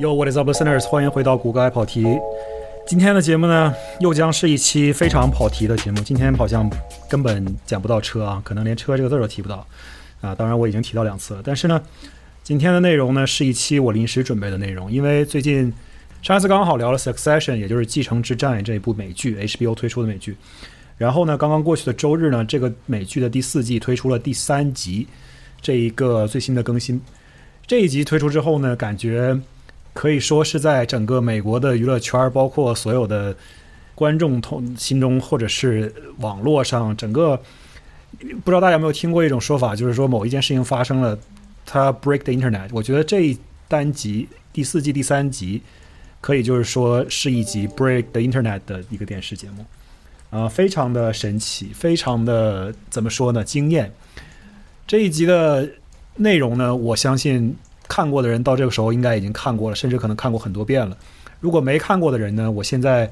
Yo, what is up, listeners？欢迎回到谷歌爱跑题。今天的节目呢，又将是一期非常跑题的节目。今天好像根本讲不到车啊，可能连车这个字儿都提不到啊。当然我已经提到两次了，但是呢，今天的内容呢是一期我临时准备的内容，因为最近上一次刚好聊了《Succession》，也就是《继承之战》这一部美剧，HBO 推出的美剧。然后呢，刚刚过去的周日呢，这个美剧的第四季推出了第三集这一个最新的更新。这一集推出之后呢，感觉。可以说是在整个美国的娱乐圈，包括所有的观众同心中，或者是网络上，整个不知道大家有没有听过一种说法，就是说某一件事情发生了，它 break the internet。我觉得这一单集第四季第三集，可以就是说是一集 break the internet 的一个电视节目，啊，非常的神奇，非常的怎么说呢？惊艳。这一集的内容呢，我相信。看过的人到这个时候应该已经看过了，甚至可能看过很多遍了。如果没看过的人呢，我现在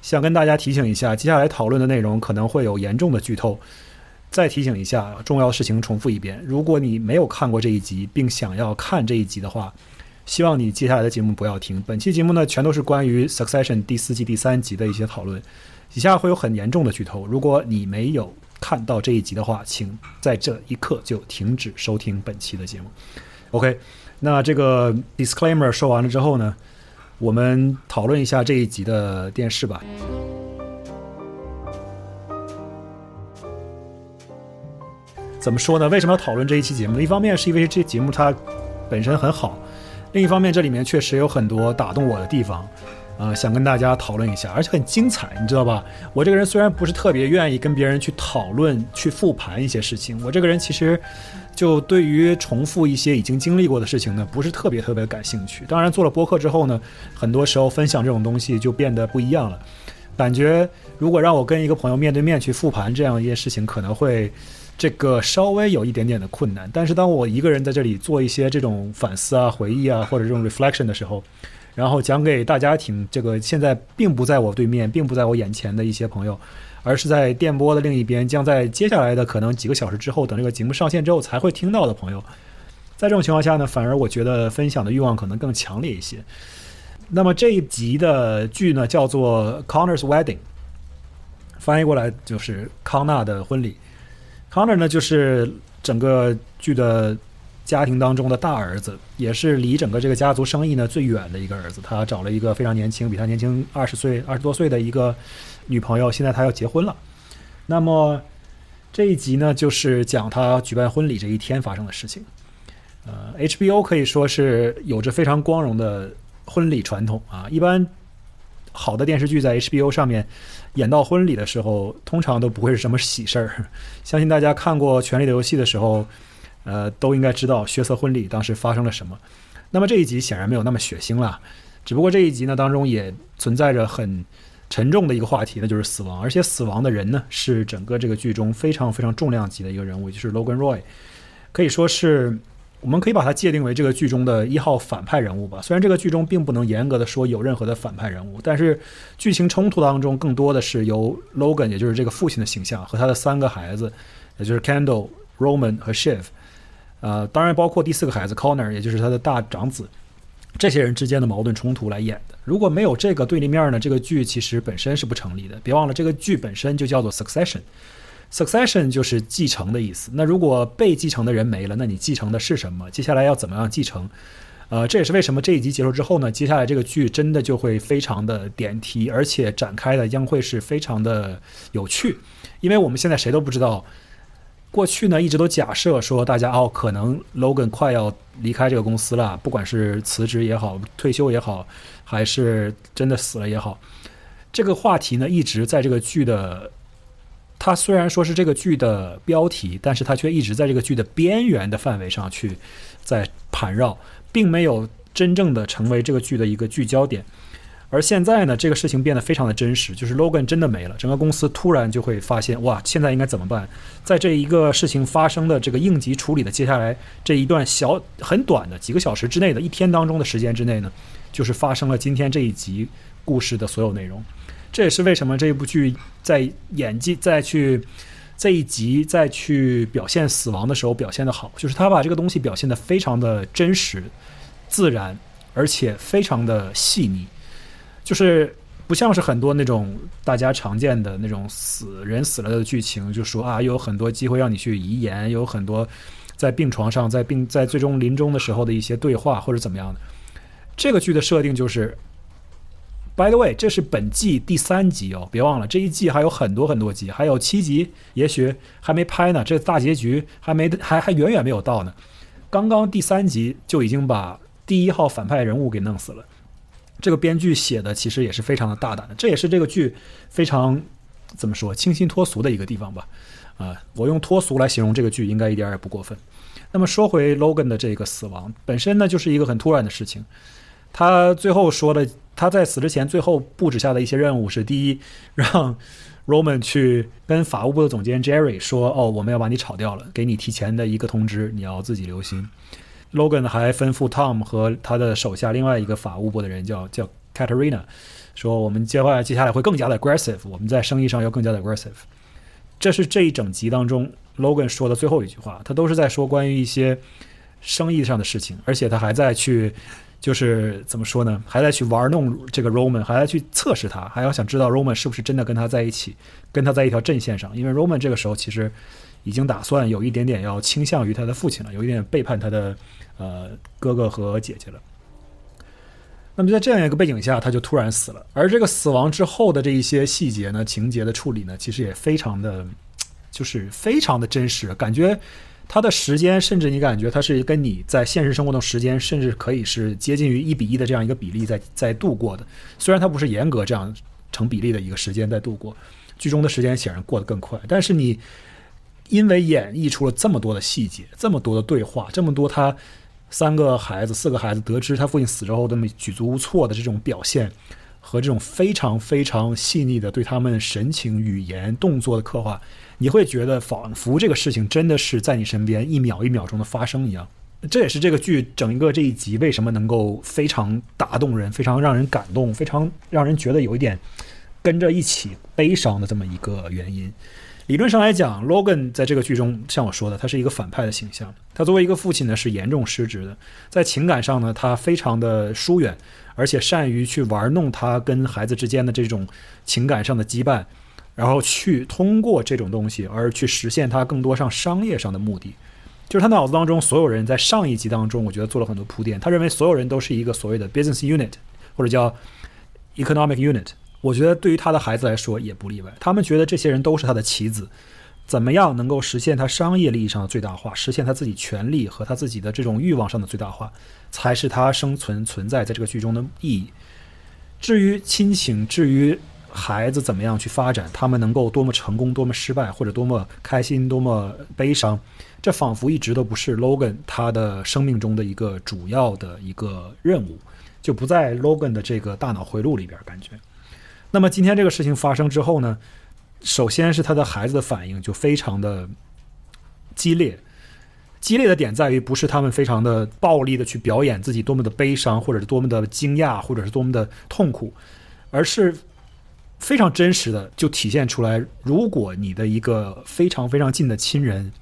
想跟大家提醒一下，接下来讨论的内容可能会有严重的剧透。再提醒一下，重要事情重复一遍：如果你没有看过这一集，并想要看这一集的话，希望你接下来的节目不要听。本期节目呢，全都是关于《Succession》第四季第三集的一些讨论，以下会有很严重的剧透。如果你没有看到这一集的话，请在这一刻就停止收听本期的节目。OK。那这个 disclaimer 说完了之后呢，我们讨论一下这一集的电视吧。怎么说呢？为什么要讨论这一期节目？一方面是因为这节目它本身很好，另一方面这里面确实有很多打动我的地方。呃，想跟大家讨论一下，而且很精彩，你知道吧？我这个人虽然不是特别愿意跟别人去讨论、去复盘一些事情，我这个人其实就对于重复一些已经经历过的事情呢，不是特别特别感兴趣。当然，做了播客之后呢，很多时候分享这种东西就变得不一样了。感觉如果让我跟一个朋友面对面去复盘这样一件事情，可能会这个稍微有一点点的困难。但是当我一个人在这里做一些这种反思啊、回忆啊，或者这种 reflection 的时候，然后讲给大家听，这个现在并不在我对面，并不在我眼前的一些朋友，而是在电波的另一边，将在接下来的可能几个小时之后，等这个节目上线之后才会听到的朋友。在这种情况下呢，反而我觉得分享的欲望可能更强烈一些。那么这一集的剧呢，叫做《Connor's Wedding》，翻译过来就是康纳的婚礼。Connor 呢，就是整个剧的。家庭当中的大儿子，也是离整个这个家族生意呢最远的一个儿子。他找了一个非常年轻，比他年轻二十岁、二十多岁的一个女朋友。现在他要结婚了。那么这一集呢，就是讲他举办婚礼这一天发生的事情。呃，HBO 可以说是有着非常光荣的婚礼传统啊。一般好的电视剧在 HBO 上面演到婚礼的时候，通常都不会是什么喜事儿。相信大家看过《权力的游戏》的时候。呃，都应该知道血色婚礼当时发生了什么。那么这一集显然没有那么血腥了，只不过这一集呢当中也存在着很沉重的一个话题，那就是死亡。而且死亡的人呢是整个这个剧中非常非常重量级的一个人物，就是 Logan Roy，可以说是我们可以把它界定为这个剧中的一号反派人物吧。虽然这个剧中并不能严格的说有任何的反派人物，但是剧情冲突当中更多的是由 Logan，也就是这个父亲的形象和他的三个孩子，也就是 Kendall、Roman 和 Shiv。呃，当然包括第四个孩子 Connor，也就是他的大长子，这些人之间的矛盾冲突来演的。如果没有这个对立面呢，这个剧其实本身是不成立的。别忘了，这个剧本身就叫做 Succession，Succession 就是继承的意思。那如果被继承的人没了，那你继承的是什么？接下来要怎么样继承？呃，这也是为什么这一集结束之后呢，接下来这个剧真的就会非常的点题，而且展开的将会是非常的有趣，因为我们现在谁都不知道。过去呢，一直都假设说大家哦，可能 Logan 快要离开这个公司了，不管是辞职也好，退休也好，还是真的死了也好，这个话题呢一直在这个剧的，它虽然说是这个剧的标题，但是它却一直在这个剧的边缘的范围上去在盘绕，并没有真正的成为这个剧的一个聚焦点。而现在呢，这个事情变得非常的真实，就是 Logan 真的没了，整个公司突然就会发现，哇，现在应该怎么办？在这一个事情发生的这个应急处理的接下来这一段小很短的几个小时之内的一天当中的时间之内呢，就是发生了今天这一集故事的所有内容。这也是为什么这一部剧在演技再去这一集再去表现死亡的时候表现的好，就是他把这个东西表现的非常的真实、自然。而且非常的细腻，就是不像是很多那种大家常见的那种死人死了的剧情，就说啊有很多机会让你去遗言，有很多在病床上，在病在最终临终的时候的一些对话或者怎么样的。这个剧的设定就是，By the way，这是本季第三集哦，别忘了这一季还有很多很多集，还有七集，也许还没拍呢，这大结局还没还还远远没有到呢。刚刚第三集就已经把第一号反派人物给弄死了，这个编剧写的其实也是非常的大胆的，这也是这个剧非常怎么说清新脱俗的一个地方吧。啊，我用脱俗来形容这个剧应该一点也不过分。那么说回 Logan 的这个死亡本身呢，就是一个很突然的事情。他最后说的，他在死之前最后布置下的一些任务是：第一，让 Roman 去跟法务部的总监 Jerry 说，哦，我们要把你炒掉了，给你提前的一个通知，你要自己留心。Logan 还吩咐 Tom 和他的手下另外一个法务部的人叫叫 Katerina，说我们接下来接下来会更加的 aggressive，我们在生意上要更加的 aggressive。这是这一整集当中 Logan 说的最后一句话，他都是在说关于一些生意上的事情，而且他还在去。就是怎么说呢？还在去玩弄这个 Roman，还在去测试他，还要想知道 Roman 是不是真的跟他在一起，跟他在一条阵线上。因为 Roman 这个时候其实已经打算有一点点要倾向于他的父亲了，有一点背叛他的呃哥哥和姐姐了。那么在这样一个背景下，他就突然死了。而这个死亡之后的这一些细节呢，情节的处理呢，其实也非常的，就是非常的真实，感觉。他的时间，甚至你感觉他是跟你在现实生活中时间，甚至可以是接近于一比一的这样一个比例在在度过的。虽然他不是严格这样成比例的一个时间在度过，剧中的时间显然过得更快。但是你因为演绎出了这么多的细节，这么多的对话，这么多他三个孩子、四个孩子得知他父亲死之后那么举足无措的这种表现，和这种非常非常细腻的对他们神情、语言、动作的刻画。你会觉得仿佛这个事情真的是在你身边一秒一秒钟的发生一样，这也是这个剧整一个这一集为什么能够非常打动人、非常让人感动、非常让人觉得有一点跟着一起悲伤的这么一个原因。理论上来讲，Logan 在这个剧中像我说的，他是一个反派的形象。他作为一个父亲呢，是严重失职的，在情感上呢，他非常的疏远，而且善于去玩弄他跟孩子之间的这种情感上的羁绊。然后去通过这种东西而去实现他更多上商业上的目的，就是他脑子当中所有人在上一集当中，我觉得做了很多铺垫。他认为所有人都是一个所谓的 business unit 或者叫 economic unit。我觉得对于他的孩子来说也不例外。他们觉得这些人都是他的棋子，怎么样能够实现他商业利益上的最大化，实现他自己权利和他自己的这种欲望上的最大化，才是他生存存在在这个剧中的意义。至于亲情，至于。孩子怎么样去发展？他们能够多么成功，多么失败，或者多么开心，多么悲伤？这仿佛一直都不是 Logan 他的生命中的一个主要的一个任务，就不在 Logan 的这个大脑回路里边。感觉。那么今天这个事情发生之后呢？首先是他的孩子的反应就非常的激烈，激烈的点在于不是他们非常的暴力的去表演自己多么的悲伤，或者是多么的惊讶，或者是多么的痛苦，而是。非常真实的就体现出来，如果你的一个非常非常近的亲人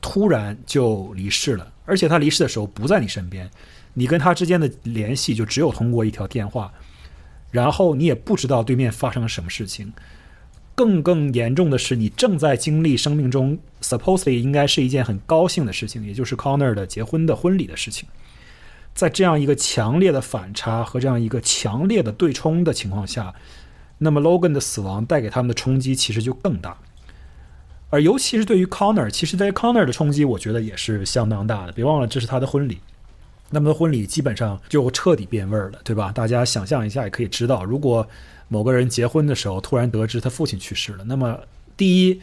突然就离世了，而且他离世的时候不在你身边，你跟他之间的联系就只有通过一条电话，然后你也不知道对面发生了什么事情。更更严重的是，你正在经历生命中 supposedly 应该是一件很高兴的事情，也就是 Connor 的结婚的婚礼的事情，在这样一个强烈的反差和这样一个强烈的对冲的情况下。那么 Logan 的死亡带给他们的冲击其实就更大，而尤其是对于 Connor，其实对 Connor 的冲击，我觉得也是相当大的。别忘了，这是他的婚礼，那么婚礼基本上就彻底变味儿了，对吧？大家想象一下，也可以知道，如果某个人结婚的时候突然得知他父亲去世了，那么第一。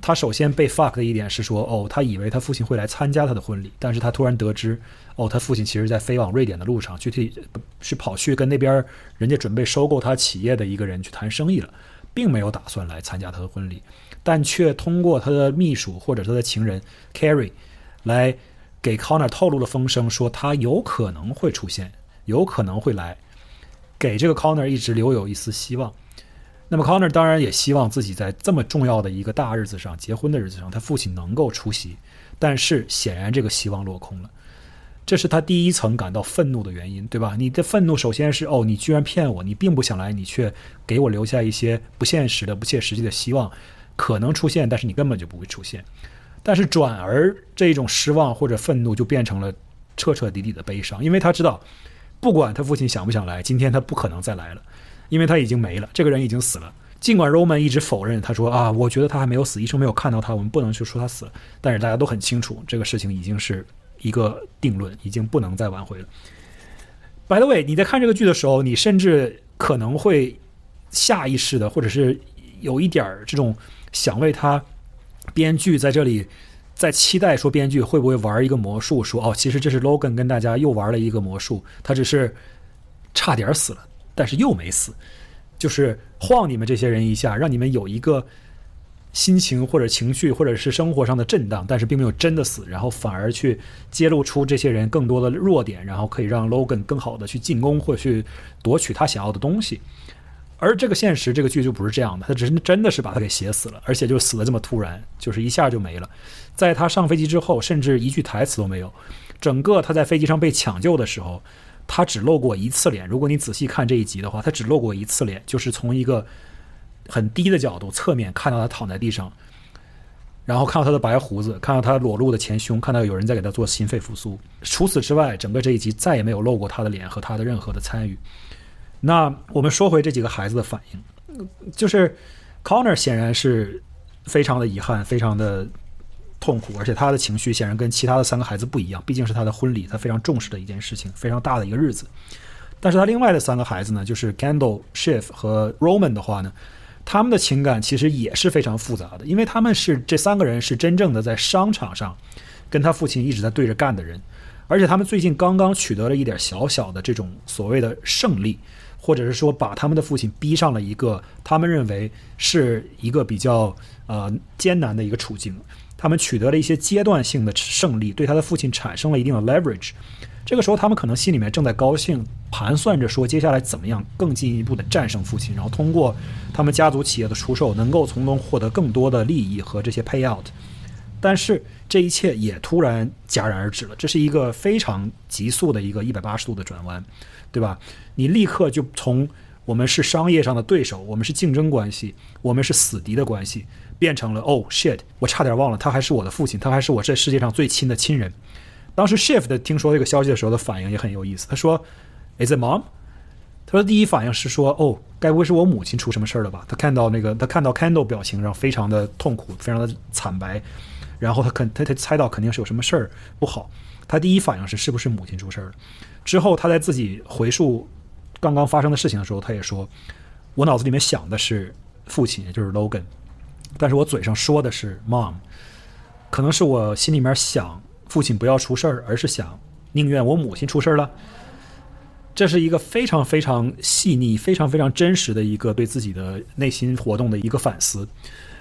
他首先被 fuck 的一点是说，哦，他以为他父亲会来参加他的婚礼，但是他突然得知，哦，他父亲其实在飞往瑞典的路上，具体是跑去跟那边人家准备收购他企业的一个人去谈生意了，并没有打算来参加他的婚礼，但却通过他的秘书或者他的情人 Carrie 来给 Connor 透露了风声，说他有可能会出现，有可能会来，给这个 Connor 一直留有一丝希望。那么，Connor 当然也希望自己在这么重要的一个大日子上，结婚的日子上，他父亲能够出席。但是，显然这个希望落空了。这是他第一层感到愤怒的原因，对吧？你的愤怒首先是哦，你居然骗我，你并不想来，你却给我留下一些不现实的、不切实际的希望，可能出现，但是你根本就不会出现。但是转而这种失望或者愤怒就变成了彻彻底底的悲伤，因为他知道，不管他父亲想不想来，今天他不可能再来了，因为他已经没了，这个人已经死了。尽管 Roman 一直否认，他说啊，我觉得他还没有死，医生没有看到他，我们不能去说他死了。但是大家都很清楚，这个事情已经是一个定论，已经不能再挽回了。By the way，你在看这个剧的时候，你甚至可能会下意识的，或者是有一点儿这种想为他编剧在这里在期待说编剧会不会玩一个魔术，说哦，其实这是 Logan 跟大家又玩了一个魔术，他只是差点死了，但是又没死。就是晃你们这些人一下，让你们有一个心情或者情绪或者是生活上的震荡，但是并没有真的死，然后反而去揭露出这些人更多的弱点，然后可以让 Logan 更好的去进攻或去夺取他想要的东西。而这个现实，这个剧就不是这样的，他只是真的是把他给写死了，而且就死的这么突然，就是一下就没了。在他上飞机之后，甚至一句台词都没有。整个他在飞机上被抢救的时候。他只露过一次脸。如果你仔细看这一集的话，他只露过一次脸，就是从一个很低的角度侧面看到他躺在地上，然后看到他的白胡子，看到他裸露的前胸，看到有人在给他做心肺复苏。除此之外，整个这一集再也没有露过他的脸和他的任何的参与。那我们说回这几个孩子的反应，就是 Connor 显然是非常的遗憾，非常的。痛苦，而且他的情绪显然跟其他的三个孩子不一样，毕竟是他的婚礼，他非常重视的一件事情，非常大的一个日子。但是他另外的三个孩子呢，就是 Kendall、Shiv 和 Roman 的话呢，他们的情感其实也是非常复杂的，因为他们是这三个人是真正的在商场上跟他父亲一直在对着干的人，而且他们最近刚刚取得了一点小小的这种所谓的胜利，或者是说把他们的父亲逼上了一个他们认为是一个比较呃艰难的一个处境。他们取得了一些阶段性的胜利，对他的父亲产生了一定的 leverage。这个时候，他们可能心里面正在高兴，盘算着说接下来怎么样更进一步的战胜父亲，然后通过他们家族企业的出售，能够从中获得更多的利益和这些 payout。但是这一切也突然戛然而止了，这是一个非常急速的一个一百八十度的转弯，对吧？你立刻就从我们是商业上的对手，我们是竞争关系，我们是死敌的关系。变成了哦，shit！我差点忘了，他还是我的父亲，他还是我这世界上最亲的亲人。当时 shift 听说这个消息的时候的反应也很有意思。他说：“Is it mom？” 他说第一反应是说：“哦，该不会是我母亲出什么事儿了吧？”他看到那个，他看到 Candle 表情上非常的痛苦，非常的惨白，然后他肯他他猜到肯定是有什么事儿不好。他第一反应是是不是母亲出事儿了？之后他在自己回述刚刚发生的事情的时候，他也说：“我脑子里面想的是父亲，也就是 Logan。”但是我嘴上说的是 mom，可能是我心里面想父亲不要出事儿，而是想宁愿我母亲出事儿了。这是一个非常非常细腻、非常非常真实的一个对自己的内心活动的一个反思。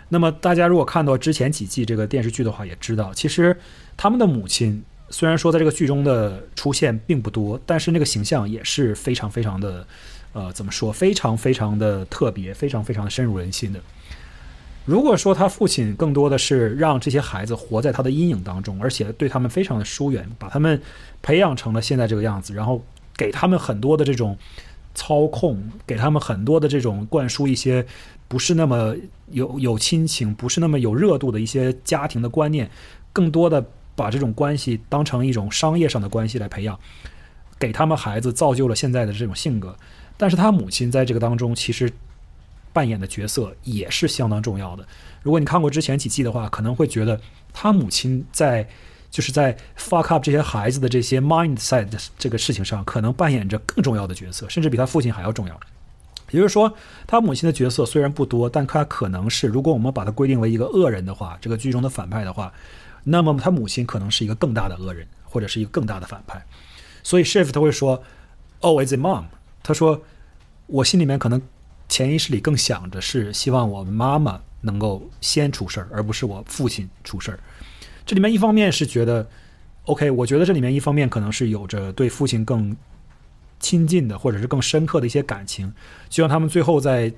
那么大家如果看到之前几季这个电视剧的话，也知道其实他们的母亲虽然说在这个剧中的出现并不多，但是那个形象也是非常非常的呃怎么说，非常非常的特别，非常非常的深入人心的。如果说他父亲更多的是让这些孩子活在他的阴影当中，而且对他们非常的疏远，把他们培养成了现在这个样子，然后给他们很多的这种操控，给他们很多的这种灌输一些不是那么有 有亲情、不是那么有热度的一些家庭的观念，更多的把这种关系当成一种商业上的关系来培养，给他们孩子造就了现在的这种性格。但是他母亲在这个当中其实。扮演的角色也是相当重要的。如果你看过之前几季的话，可能会觉得他母亲在就是在 fuck up 这些孩子的这些 mindset 这个事情上，可能扮演着更重要的角色，甚至比他父亲还要重要。也就是说，他母亲的角色虽然不多，但他可能是如果我们把它规定为一个恶人的话，这个剧中的反派的话，那么他母亲可能是一个更大的恶人，或者是一个更大的反派。所以 Shift 他会说：“Oh, is it mom？” 他说：“我心里面可能。”潜意识里更想着是希望我妈妈能够先出事儿，而不是我父亲出事儿。这里面一方面是觉得，OK，我觉得这里面一方面可能是有着对父亲更亲近的，或者是更深刻的一些感情。希望他们最后在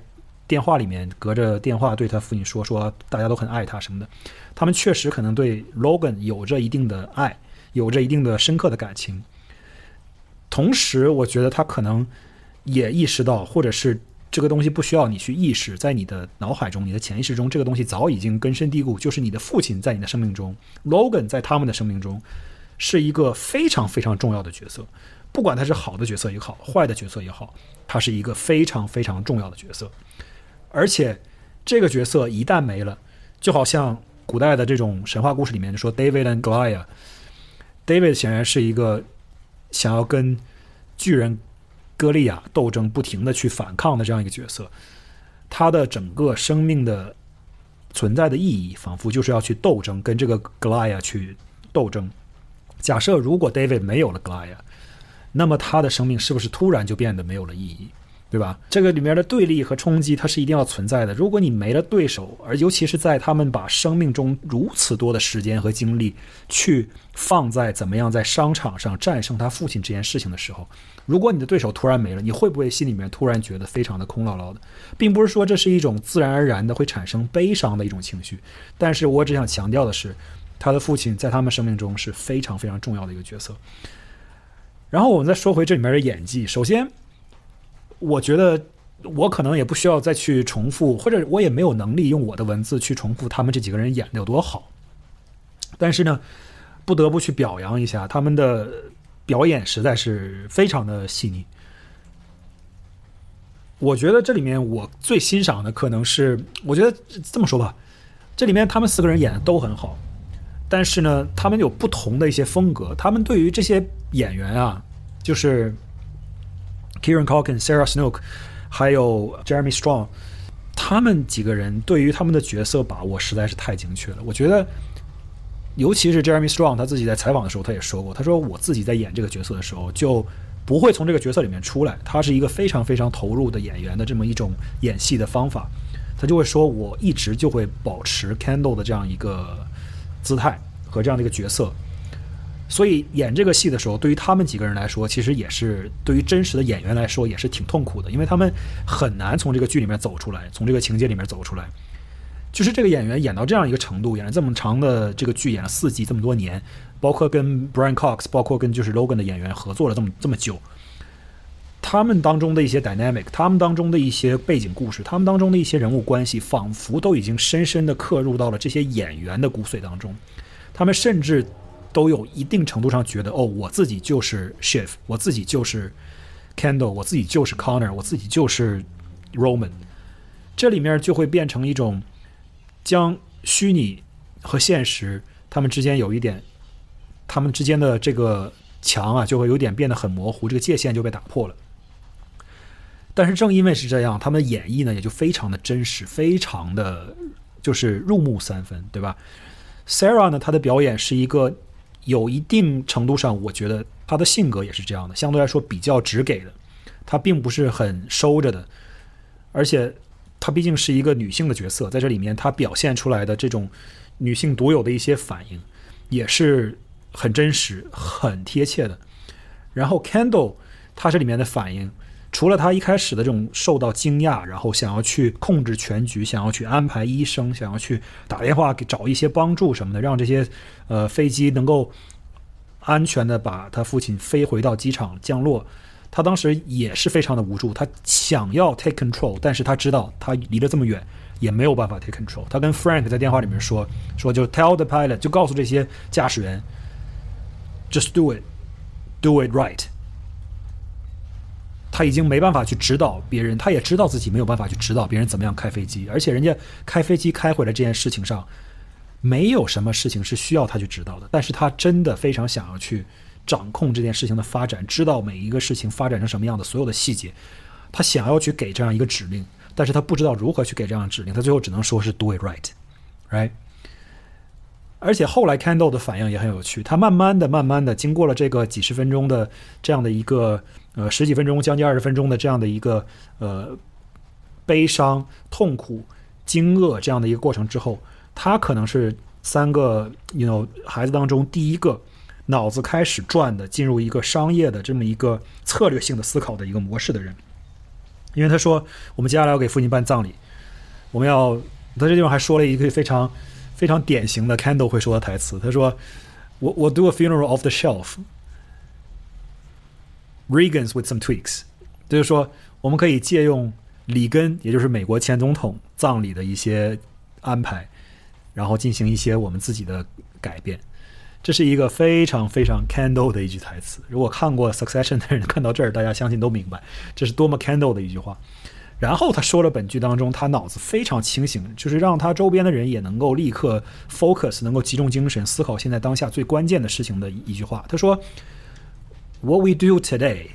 电话里面隔着电话对他父亲说：“说大家都很爱他什么的。”他们确实可能对 Logan 有着一定的爱，有着一定的深刻的感情。同时，我觉得他可能也意识到，或者是这个东西不需要你去意识，在你的脑海中、你的潜意识中，这个东西早已经根深蒂固。就是你的父亲在你的生命中，Logan 在他们的生命中是一个非常非常重要的角色。不管他是好的角色也好，坏的角色也好，他是一个非常非常重要的角色。而且，这个角色一旦没了，就好像古代的这种神话故事里面说，David and Goliath。David 显然是一个。想要跟巨人歌利亚斗争，不停的去反抗的这样一个角色，他的整个生命的存在的意义，仿佛就是要去斗争，跟这个格莱亚去斗争。假设如果 David 没有了格莱亚，那么他的生命是不是突然就变得没有了意义？对吧？这个里面的对立和冲击，它是一定要存在的。如果你没了对手，而尤其是在他们把生命中如此多的时间和精力去放在怎么样在商场上战胜他父亲这件事情的时候，如果你的对手突然没了，你会不会心里面突然觉得非常的空落落的？并不是说这是一种自然而然的会产生悲伤的一种情绪，但是我只想强调的是，他的父亲在他们生命中是非常非常重要的一个角色。然后我们再说回这里面的演技，首先。我觉得我可能也不需要再去重复，或者我也没有能力用我的文字去重复他们这几个人演的有多好。但是呢，不得不去表扬一下他们的表演，实在是非常的细腻。我觉得这里面我最欣赏的可能是，我觉得这么说吧，这里面他们四个人演的都很好，但是呢，他们有不同的一些风格。他们对于这些演员啊，就是。Kieran Culkin、Sarah Snook，还有 Jeremy Strong，他们几个人对于他们的角色把握实在是太精确了。我觉得，尤其是 Jeremy Strong，他自己在采访的时候他也说过，他说我自己在演这个角色的时候就不会从这个角色里面出来。他是一个非常非常投入的演员的这么一种演戏的方法，他就会说我一直就会保持 Candle 的这样一个姿态和这样的一个角色。所以演这个戏的时候，对于他们几个人来说，其实也是对于真实的演员来说也是挺痛苦的，因为他们很难从这个剧里面走出来，从这个情节里面走出来。就是这个演员演到这样一个程度，演了这么长的这个剧，演了四季这么多年，包括跟 Brian Cox，包括跟就是 Logan 的演员合作了这么这么久，他们当中的一些 dynamic，他们当中的一些背景故事，他们当中的一些人物关系，仿佛都已经深深的刻入到了这些演员的骨髓当中，他们甚至。都有一定程度上觉得哦，我自己就是 Shift，我自己就是 Candle，我自己就是 Connor，我自己就是 Roman。这里面就会变成一种将虚拟和现实他们之间有一点，他们之间的这个墙啊，就会有点变得很模糊，这个界限就被打破了。但是正因为是这样，他们的演绎呢也就非常的真实，非常的就是入木三分，对吧？Sarah 呢，她的表演是一个。有一定程度上，我觉得他的性格也是这样的，相对来说比较直给的，他并不是很收着的，而且他毕竟是一个女性的角色，在这里面她表现出来的这种女性独有的一些反应，也是很真实、很贴切的。然后 Candle，他这里面的反应。除了他一开始的这种受到惊讶，然后想要去控制全局，想要去安排医生，想要去打电话给找一些帮助什么的，让这些呃飞机能够安全的把他父亲飞回到机场降落，他当时也是非常的无助，他想要 take control，但是他知道他离得这么远也没有办法 take control。他跟 Frank 在电话里面说说就 tell the pilot，就告诉这些驾驶员，just do it，do it right。他已经没办法去指导别人，他也知道自己没有办法去指导别人怎么样开飞机，而且人家开飞机开回来这件事情上，没有什么事情是需要他去指导的。但是他真的非常想要去掌控这件事情的发展，知道每一个事情发展成什么样的所有的细节，他想要去给这样一个指令，但是他不知道如何去给这样的指令，他最后只能说是 do it right，right。而且后来 Candle 的反应也很有趣，他慢慢的、慢慢的经过了这个几十分钟的这样的一个。呃，十几分钟，将近二十分钟的这样的一个呃悲伤、痛苦、惊愕这样的一个过程之后，他可能是三个 you know 孩子当中第一个脑子开始转的，进入一个商业的这么一个策略性的思考的一个模式的人。因为他说，我们接下来要给父亲办葬礼，我们要他这地方还说了一个非常非常典型的 Candle 会说的台词，他说。我我 do a funeral off the shelf。Reagan's with some tweaks，就是说我们可以借用里根，也就是美国前总统葬礼的一些安排，然后进行一些我们自己的改变。这是一个非常非常 Candle 的一句台词。如果看过 Succession 的人看到这儿，大家相信都明白这是多么 Candle 的一句话。然后他说了本剧当中他脑子非常清醒，就是让他周边的人也能够立刻 focus，能够集中精神思考现在当下最关键的事情的一句话。他说：“What we do today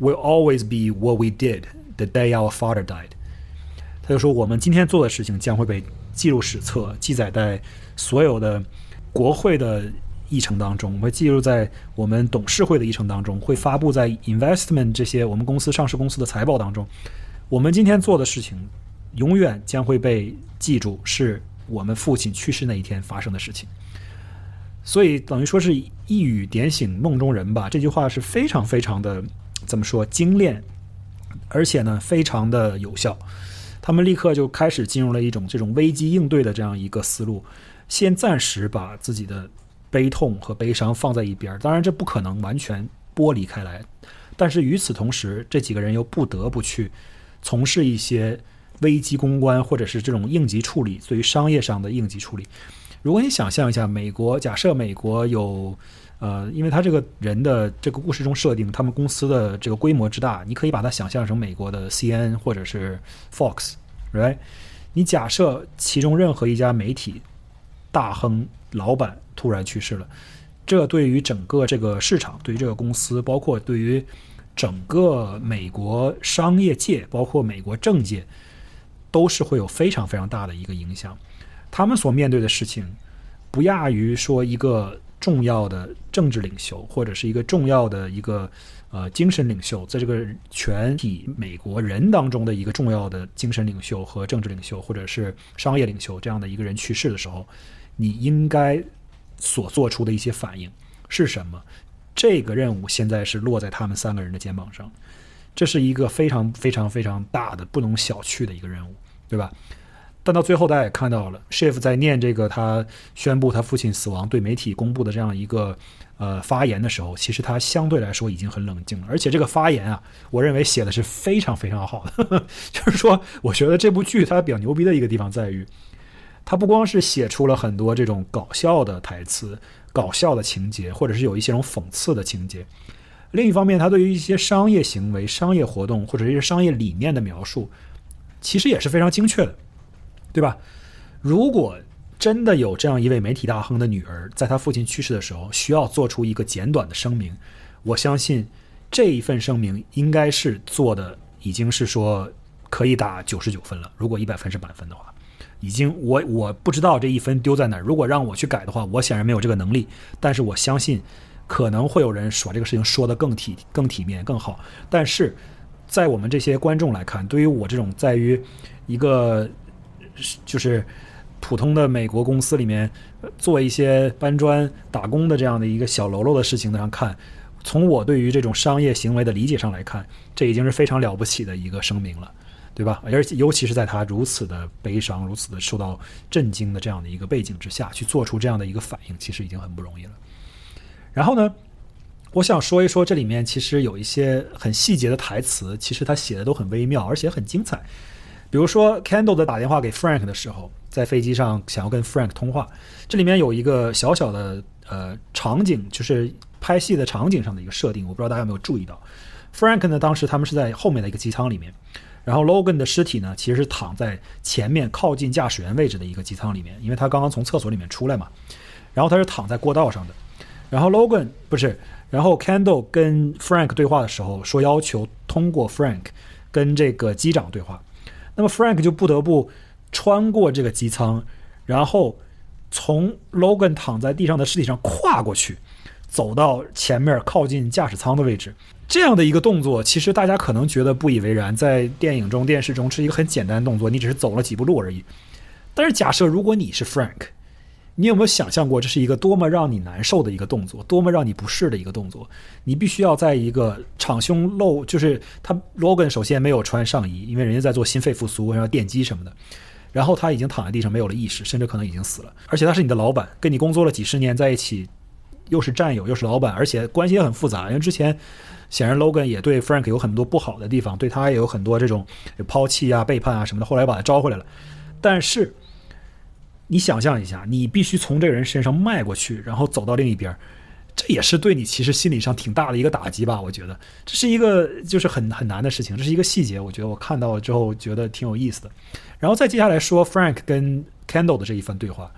will always be what we did the day our father died。”他就说我们今天做的事情将会被记入史册，记载在所有的国会的议程当中，会记录在我们董事会的议程当中，会发布在 investment 这些我们公司上市公司的财报当中。我们今天做的事情，永远将会被记住，是我们父亲去世那一天发生的事情。所以等于说是一语点醒梦中人吧。这句话是非常非常的怎么说精炼，而且呢非常的有效。他们立刻就开始进入了一种这种危机应对的这样一个思路，先暂时把自己的悲痛和悲伤放在一边。当然这不可能完全剥离开来，但是与此同时，这几个人又不得不去。从事一些危机公关，或者是这种应急处理，对于商业上的应急处理。如果你想象一下，美国假设美国有，呃，因为他这个人的这个故事中设定，他们公司的这个规模之大，你可以把它想象成美国的 C N 或者是 Fox，right？你假设其中任何一家媒体大亨老板突然去世了，这对于整个这个市场，对于这个公司，包括对于。整个美国商业界，包括美国政界，都是会有非常非常大的一个影响。他们所面对的事情，不亚于说一个重要的政治领袖，或者是一个重要的一个呃精神领袖，在这个全体美国人当中的一个重要的精神领袖和政治领袖，或者是商业领袖这样的一个人去世的时候，你应该所做出的一些反应是什么？这个任务现在是落在他们三个人的肩膀上，这是一个非常非常非常大的、不能小觑的一个任务，对吧？但到最后，大家也看到了，Shift 在念这个他宣布他父亲死亡对媒体公布的这样一个呃发言的时候，其实他相对来说已经很冷静了，而且这个发言啊，我认为写的是非常非常好的。就是说，我觉得这部剧它比较牛逼的一个地方在于，它不光是写出了很多这种搞笑的台词。搞笑的情节，或者是有一些种讽刺的情节。另一方面，他对于一些商业行为、商业活动或者一些商业理念的描述，其实也是非常精确的，对吧？如果真的有这样一位媒体大亨的女儿，在他父亲去世的时候需要做出一个简短的声明，我相信这一份声明应该是做的已经是说可以打九十九分了。如果一百分是满分的话。已经，我我不知道这一分丢在哪儿。如果让我去改的话，我显然没有这个能力。但是我相信，可能会有人把这个事情说得更体、更体面、更好。但是在我们这些观众来看，对于我这种在于一个就是普通的美国公司里面做一些搬砖打工的这样的一个小喽啰的事情上看，从我对于这种商业行为的理解上来看，这已经是非常了不起的一个声明了。对吧？而且尤其是在他如此的悲伤、如此的受到震惊的这样的一个背景之下，去做出这样的一个反应，其实已经很不容易了。然后呢，我想说一说这里面其实有一些很细节的台词，其实他写的都很微妙，而且很精彩。比如说，Candle 在打电话给 Frank 的时候，在飞机上想要跟 Frank 通话，这里面有一个小小的呃场景，就是拍戏的场景上的一个设定，我不知道大家有没有注意到。Frank 呢，当时他们是在后面的一个机舱里面。然后 Logan 的尸体呢，其实是躺在前面靠近驾驶员位置的一个机舱里面，因为他刚刚从厕所里面出来嘛。然后他是躺在过道上的。然后 Logan 不是，然后 Candle 跟 Frank 对话的时候说要求通过 Frank 跟这个机长对话。那么 Frank 就不得不穿过这个机舱，然后从 Logan 躺在地上的尸体上跨过去，走到前面靠近驾驶舱的位置。这样的一个动作，其实大家可能觉得不以为然，在电影中、电视中是一个很简单的动作，你只是走了几步路而已。但是假设如果你是 Frank，你有没有想象过这是一个多么让你难受的一个动作，多么让你不适的一个动作？你必须要在一个敞胸露，就是他 Logan 首先没有穿上衣，因为人家在做心肺复苏，然后电击什么的。然后他已经躺在地上没有了意识，甚至可能已经死了。而且他是你的老板，跟你工作了几十年在一起，又是战友又是老板，而且关系也很复杂。因为之前显然 Logan 也对 Frank 有很多不好的地方，对他也有很多这种抛弃啊、背叛啊什么的。后来把他招回来了，但是你想象一下，你必须从这个人身上迈过去，然后走到另一边。这也是对你其实心理上挺大的一个打击吧？我觉得这是一个就是很很难的事情，这是一个细节。我觉得我看到了之后觉得挺有意思的。然后再接下来说 Frank 跟 Kendall 的这一番对话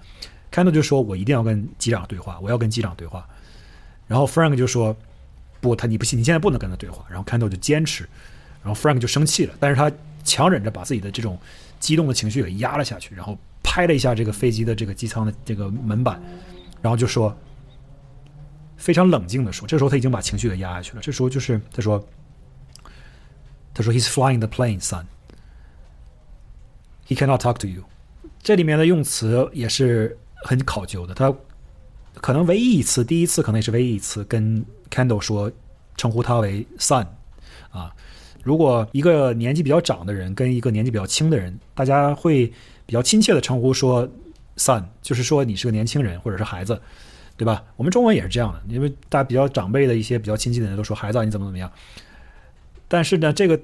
，Kendall 就说：“我一定要跟机长对话，我要跟机长对话。”然后 Frank 就说：“不，他你不信，你现在不能跟他对话。”然后 Kendall 就坚持，然后 Frank 就生气了，但是他强忍着把自己的这种激动的情绪给压了下去，然后拍了一下这个飞机的这个机舱的这个门板，然后就说。非常冷静的说，这时候他已经把情绪给压下去了。这时候就是他说：“他说 He's flying the plane, son. He cannot talk to you。”这里面的用词也是很考究的。他可能唯一一次，第一次可能也是唯一一次跟 Kendall 说，称呼他为 son。啊，如果一个年纪比较长的人跟一个年纪比较轻的人，大家会比较亲切的称呼说 son，就是说你是个年轻人或者是孩子。对吧？我们中文也是这样的，因为大家比较长辈的一些比较亲近的人都说孩子啊你怎么怎么样。但是呢，这个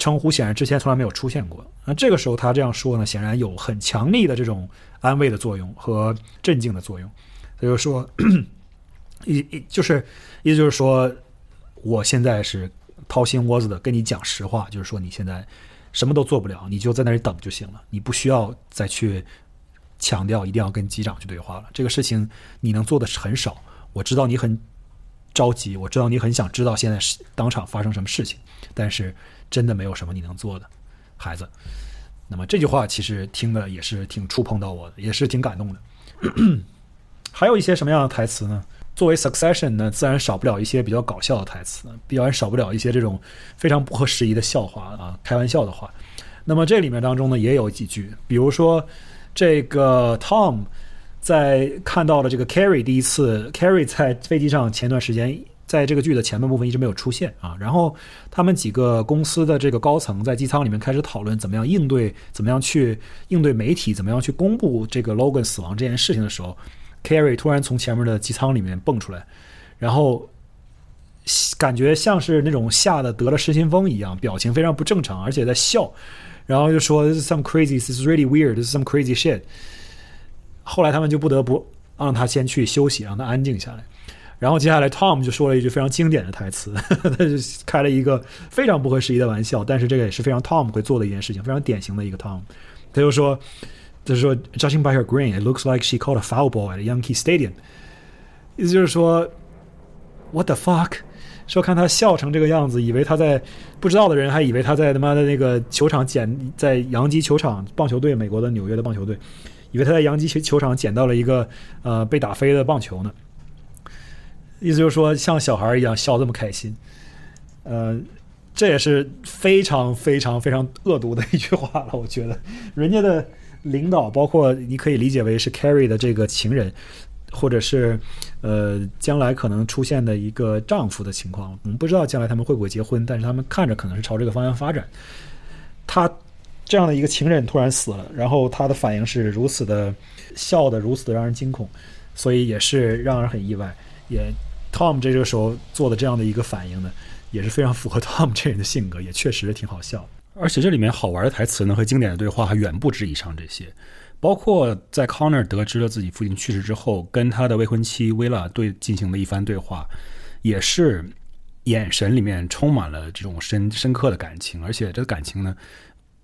称呼显然之前从来没有出现过。那这个时候他这样说呢，显然有很强力的这种安慰的作用和镇静的作用。他就说，意意就是意思就是说，我现在是掏心窝子的跟你讲实话，就是说你现在什么都做不了，你就在那里等就行了，你不需要再去。强调一定要跟机长去对话了，这个事情你能做的是很少。我知道你很着急，我知道你很想知道现在是当场发生什么事情，但是真的没有什么你能做的，孩子。那么这句话其实听的也是挺触碰到我的，也是挺感动的。还有一些什么样的台词呢？作为 Succession 呢，自然少不了一些比较搞笑的台词，必然少不了一些这种非常不合时宜的笑话啊，开玩笑的话。那么这里面当中呢，也有几句，比如说。这个 Tom 在看到了这个 Carrie 第一次，Carrie 在飞机上前段时间，在这个剧的前半部分一直没有出现啊。然后他们几个公司的这个高层在机舱里面开始讨论怎么样应对，怎么样去应对媒体，怎么样去公布这个 Logan 死亡这件事情的时候，Carrie 突然从前面的机舱里面蹦出来，然后感觉像是那种吓得得了失心疯一样，表情非常不正常，而且在笑。然后就说 This is some crazy, this is really weird, this is some crazy shit。后来他们就不得不让他先去休息，让他安静下来。然后接下来 Tom 就说了一句非常经典的台词，他就开了一个非常不合时宜的玩笑，但是这个也是非常 Tom 会做的一件事情，非常典型的一个 Tom。他就说，他说 Judging by her grin, it looks like she caught a foul ball at Yankee Stadium。意思就是说，What the fuck？说看他笑成这个样子，以为他在不知道的人还以为他在他妈的那个球场捡在洋基球场棒球队，美国的纽约的棒球队，以为他在洋基球球场捡到了一个呃被打飞的棒球呢。意思就是说像小孩一样笑这么开心，呃，这也是非常非常非常恶毒的一句话了。我觉得人家的领导，包括你可以理解为是 Carrie 的这个情人。或者是，呃，将来可能出现的一个丈夫的情况，我们不知道将来他们会不会结婚，但是他们看着可能是朝这个方向发展。他这样的一个情人突然死了，然后他的反应是如此的笑的如此的让人惊恐，所以也是让人很意外。也 Tom 这个时候做的这样的一个反应呢，也是非常符合 Tom 这人的性格，也确实挺好笑。而且这里面好玩的台词呢和经典的对话还远不止以上这些。包括在 Connor 得知了自己父亲去世之后，跟他的未婚妻 Villa 对进行的一番对话，也是眼神里面充满了这种深深刻的感情，而且这个感情呢，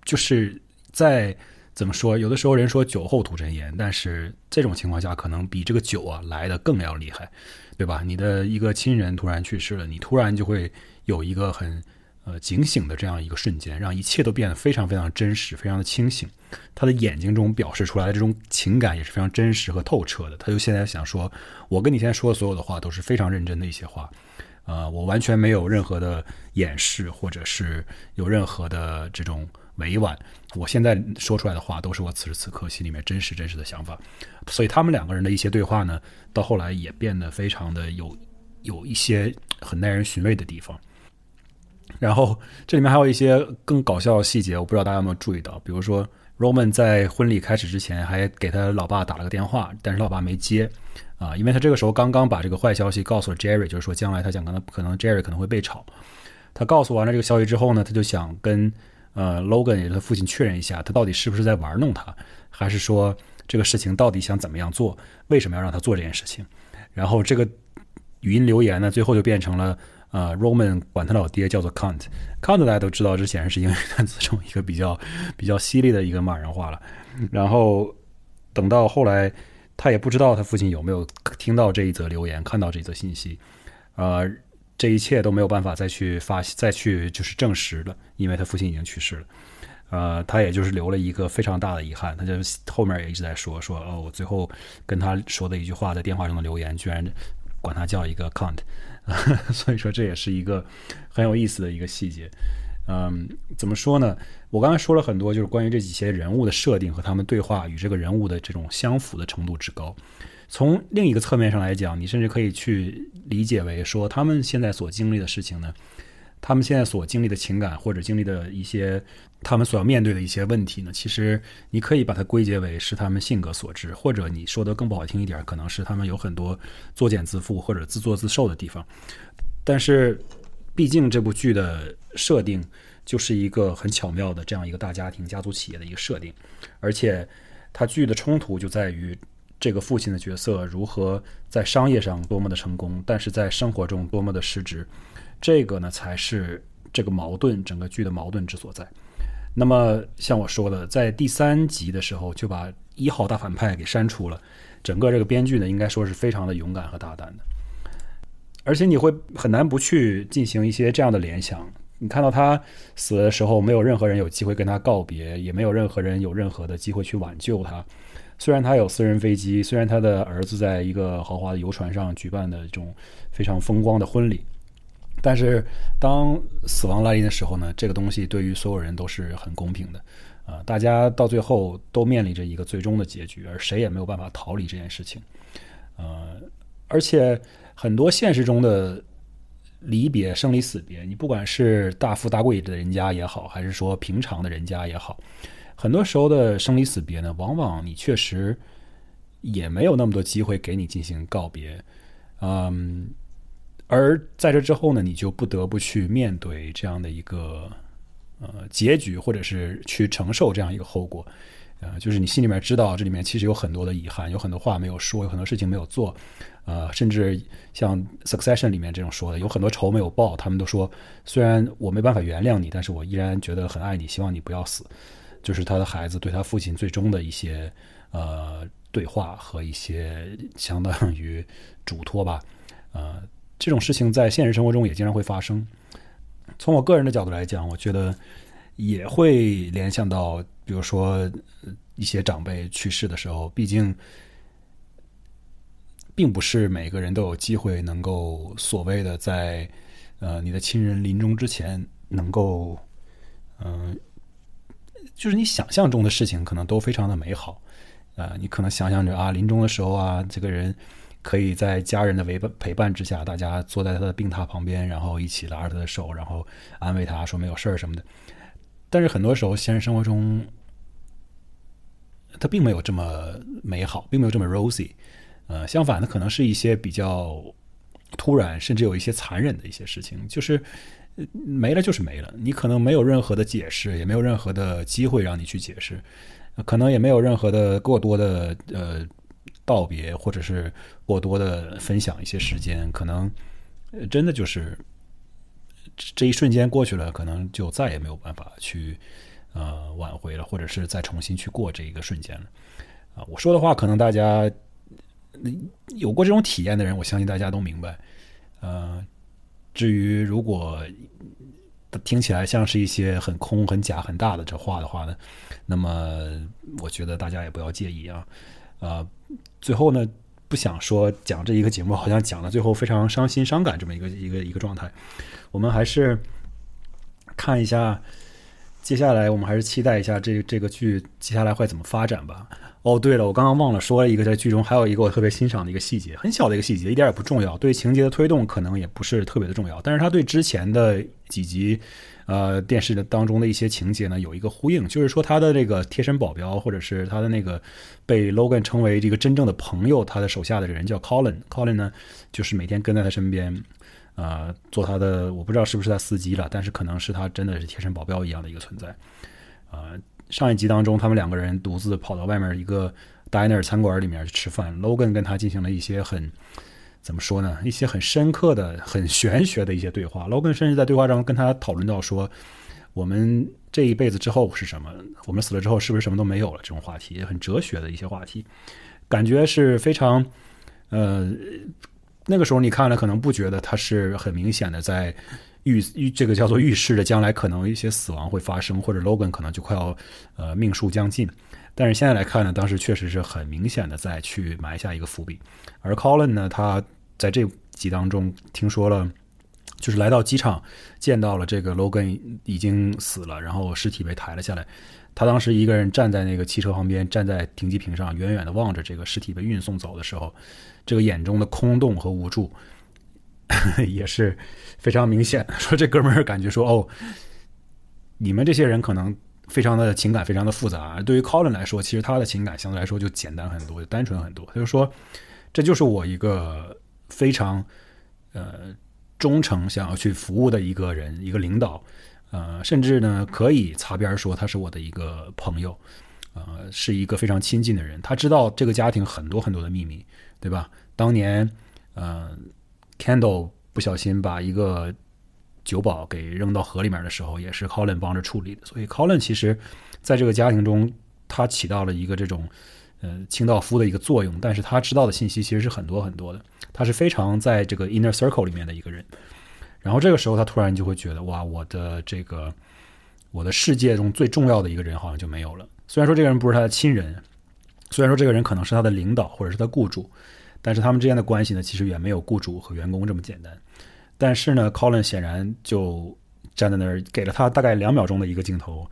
就是在怎么说？有的时候人说酒后吐真言，但是这种情况下可能比这个酒啊来的更要厉害，对吧？你的一个亲人突然去世了，你突然就会有一个很。呃，警醒的这样一个瞬间，让一切都变得非常非常真实，非常的清醒。他的眼睛中表示出来的这种情感也是非常真实和透彻的。他就现在想说，我跟你现在说的所有的话都是非常认真的一些话，呃，我完全没有任何的掩饰，或者是有任何的这种委婉。我现在说出来的话都是我此时此刻心里面真实真实的想法。所以他们两个人的一些对话呢，到后来也变得非常的有有一些很耐人寻味的地方。然后这里面还有一些更搞笑的细节，我不知道大家有没有注意到。比如说 Roman 在婚礼开始之前还给他老爸打了个电话，但是老爸没接啊，因为他这个时候刚刚把这个坏消息告诉了 Jerry，就是说将来他想跟他可能 Jerry 可能会被炒。他告诉完了这个消息之后呢，他就想跟呃 Logan 也他父亲确认一下，他到底是不是在玩弄他，还是说这个事情到底想怎么样做，为什么要让他做这件事情？然后这个语音留言呢，最后就变成了。呃，Roman 管他老爹叫做 Count，Count 大家都知道，这显然是英语单词中一个比较 比较犀利的一个骂人话了。然后等到后来，他也不知道他父亲有没有听到这一则留言，看到这则信息。呃，这一切都没有办法再去发再去就是证实了，因为他父亲已经去世了。呃，他也就是留了一个非常大的遗憾，他就后面也一直在说说哦，我最后跟他说的一句话在电话中的留言，居然管他叫一个 count。所以说，这也是一个很有意思的一个细节。嗯，怎么说呢？我刚才说了很多，就是关于这几些人物的设定和他们对话与这个人物的这种相符的程度之高。从另一个侧面上来讲，你甚至可以去理解为说，他们现在所经历的事情呢。他们现在所经历的情感，或者经历的一些他们所要面对的一些问题呢，其实你可以把它归结为是他们性格所致，或者你说的更不好听一点，可能是他们有很多作茧自缚或者自作自受的地方。但是，毕竟这部剧的设定就是一个很巧妙的这样一个大家庭、家族企业的一个设定，而且它剧的冲突就在于这个父亲的角色如何在商业上多么的成功，但是在生活中多么的失职。这个呢，才是这个矛盾整个剧的矛盾之所在。那么，像我说的，在第三集的时候就把一号大反派给删除了。整个这个编剧呢，应该说是非常的勇敢和大胆的。而且你会很难不去进行一些这样的联想。你看到他死的时候，没有任何人有机会跟他告别，也没有任何人有任何的机会去挽救他。虽然他有私人飞机，虽然他的儿子在一个豪华的游船上举办的这种非常风光的婚礼。但是，当死亡来临的时候呢，这个东西对于所有人都是很公平的，啊，大家到最后都面临着一个最终的结局，而谁也没有办法逃离这件事情，呃，而且很多现实中的离别、生离死别，你不管是大富大贵的人家也好，还是说平常的人家也好，很多时候的生离死别呢，往往你确实也没有那么多机会给你进行告别，嗯。而在这之后呢，你就不得不去面对这样的一个呃结局，或者是去承受这样一个后果，呃，就是你心里面知道这里面其实有很多的遗憾，有很多话没有说，有很多事情没有做，呃，甚至像《Succession》里面这种说的，有很多仇没有报，他们都说虽然我没办法原谅你，但是我依然觉得很爱你，希望你不要死。就是他的孩子对他父亲最终的一些呃对话和一些相当于嘱托吧，呃。这种事情在现实生活中也经常会发生。从我个人的角度来讲，我觉得也会联想到，比如说一些长辈去世的时候，毕竟并不是每个人都有机会能够所谓的在呃你的亲人临终之前能够嗯，就是你想象中的事情可能都非常的美好啊，你可能想象着啊临终的时候啊这个人。可以在家人的陪伴陪伴之下，大家坐在他的病榻旁边，然后一起拉着他的手，然后安慰他说没有事儿什么的。但是很多时候，现实生活中，他并没有这么美好，并没有这么 rosy。呃，相反，的，可能是一些比较突然，甚至有一些残忍的一些事情，就是没了就是没了。你可能没有任何的解释，也没有任何的机会让你去解释，可能也没有任何的过多的呃。道别，或者是过多的分享一些时间，可能真的就是这一瞬间过去了，可能就再也没有办法去呃挽回了，或者是再重新去过这一个瞬间了。啊，我说的话，可能大家有过这种体验的人，我相信大家都明白。呃，至于如果听起来像是一些很空、很假、很大的这话的话呢，那么我觉得大家也不要介意啊。呃，最后呢，不想说讲这一个节目，好像讲了最后非常伤心伤感这么一个一个一个状态。我们还是看一下接下来我们还是期待一下这这个剧接下来会怎么发展吧。哦，对了，我刚刚忘了说了一个，在剧中还有一个我特别欣赏的一个细节，很小的一个细节，一点也不重要，对情节的推动可能也不是特别的重要，但是它对之前的几集，呃，电视的当中的一些情节呢有一个呼应，就是说他的这个贴身保镖，或者是他的那个被 Logan 称为这个真正的朋友，他的手下的人叫 Colin，Colin 呢就是每天跟在他身边，呃，做他的，我不知道是不是他司机了，但是可能是他真的是贴身保镖一样的一个存在，呃。上一集当中，他们两个人独自跑到外面一个 diner 餐馆里面去吃饭。Logan 跟他进行了一些很怎么说呢？一些很深刻的、很玄学的一些对话。Logan 甚至在对话中跟他讨论到说：“我们这一辈子之后是什么？我们死了之后是不是什么都没有了？”这种话题，很哲学的一些话题，感觉是非常呃，那个时候你看了可能不觉得他是很明显的在。预预这个叫做预示着将来可能一些死亡会发生，或者 Logan 可能就快要呃命数将近。但是现在来看呢，当时确实是很明显的在去埋下一个伏笔。而 Colin 呢，他在这集当中听说了，就是来到机场见到了这个 Logan 已经死了，然后尸体被抬了下来。他当时一个人站在那个汽车旁边，站在停机坪上，远远的望着这个尸体被运送走的时候，这个眼中的空洞和无助。也是非常明显，说这哥们儿感觉说哦，你们这些人可能非常的情感非常的复杂，对于 Colin 来说，其实他的情感相对来说就简单很多，单纯很多。他就说，这就是我一个非常呃忠诚想要去服务的一个人，一个领导，呃，甚至呢可以擦边说他是我的一个朋友，呃，是一个非常亲近的人。他知道这个家庭很多很多的秘密，对吧？当年，嗯。Candle 不小心把一个酒保给扔到河里面的时候，也是 Colin 帮着处理的。所以 Colin 其实在这个家庭中，他起到了一个这种呃清道夫的一个作用。但是他知道的信息其实是很多很多的，他是非常在这个 inner circle 里面的一个人。然后这个时候，他突然就会觉得，哇，我的这个我的世界中最重要的一个人好像就没有了。虽然说这个人不是他的亲人，虽然说这个人可能是他的领导或者是他雇主。但是他们之间的关系呢，其实远没有雇主和员工这么简单。但是呢，Colin 显然就站在那儿，给了他大概两秒钟的一个镜头。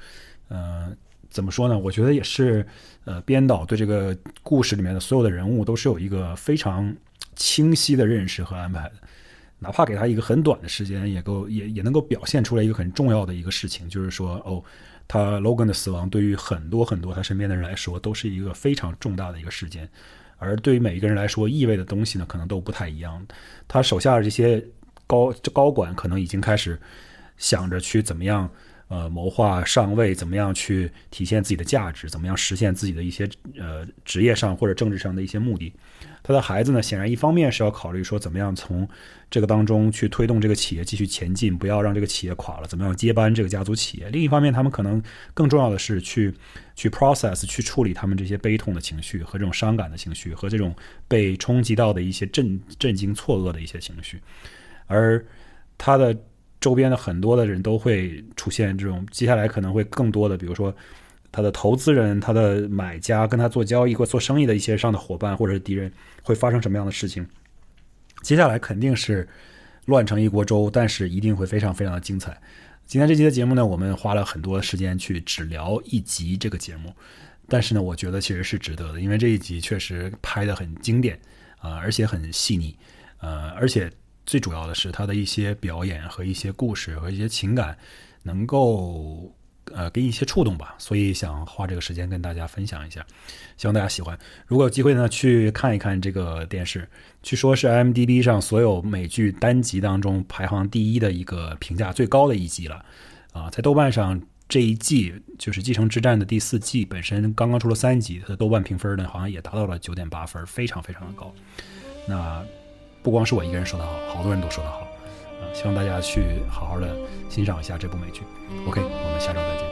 呃，怎么说呢？我觉得也是，呃，编导对这个故事里面的所有的人物都是有一个非常清晰的认识和安排的。哪怕给他一个很短的时间，也够也也能够表现出来一个很重要的一个事情，就是说，哦，他 Logan 的死亡对于很多很多他身边的人来说，都是一个非常重大的一个事件。而对于每一个人来说，意味的东西呢，可能都不太一样。他手下的这些高高管，可能已经开始想着去怎么样，呃，谋划上位，怎么样去体现自己的价值，怎么样实现自己的一些呃职业上或者政治上的一些目的。他的孩子呢，显然一方面是要考虑说，怎么样从这个当中去推动这个企业继续前进，不要让这个企业垮了，怎么样接班这个家族企业。另一方面，他们可能更重要的是去去 process 去处理他们这些悲痛的情绪和这种伤感的情绪和这种被冲击到的一些震震惊错愕的一些情绪。而他的周边的很多的人都会出现这种，接下来可能会更多的，比如说。他的投资人、他的买家、跟他做交易或做生意的一些上的伙伴或者是敌人，会发生什么样的事情？接下来肯定是乱成一锅粥，但是一定会非常非常的精彩。今天这期的节目呢，我们花了很多时间去只聊一集这个节目，但是呢，我觉得其实是值得的，因为这一集确实拍的很经典啊，而且很细腻，呃，而且最主要的是他的一些表演和一些故事和一些情感能够。呃，给你一些触动吧，所以想花这个时间跟大家分享一下，希望大家喜欢。如果有机会呢，去看一看这个电视，据说是 m d b 上所有美剧单集当中排行第一的一个评价最高的一集了。啊，在豆瓣上这一季就是《继承之战》的第四季，本身刚刚出了三集，它的豆瓣评分呢好像也达到了九点八分，非常非常的高。那不光是我一个人说的好，好多人都说的好。啊希望大家去好好的欣赏一下这部美剧。OK，我们下周再见。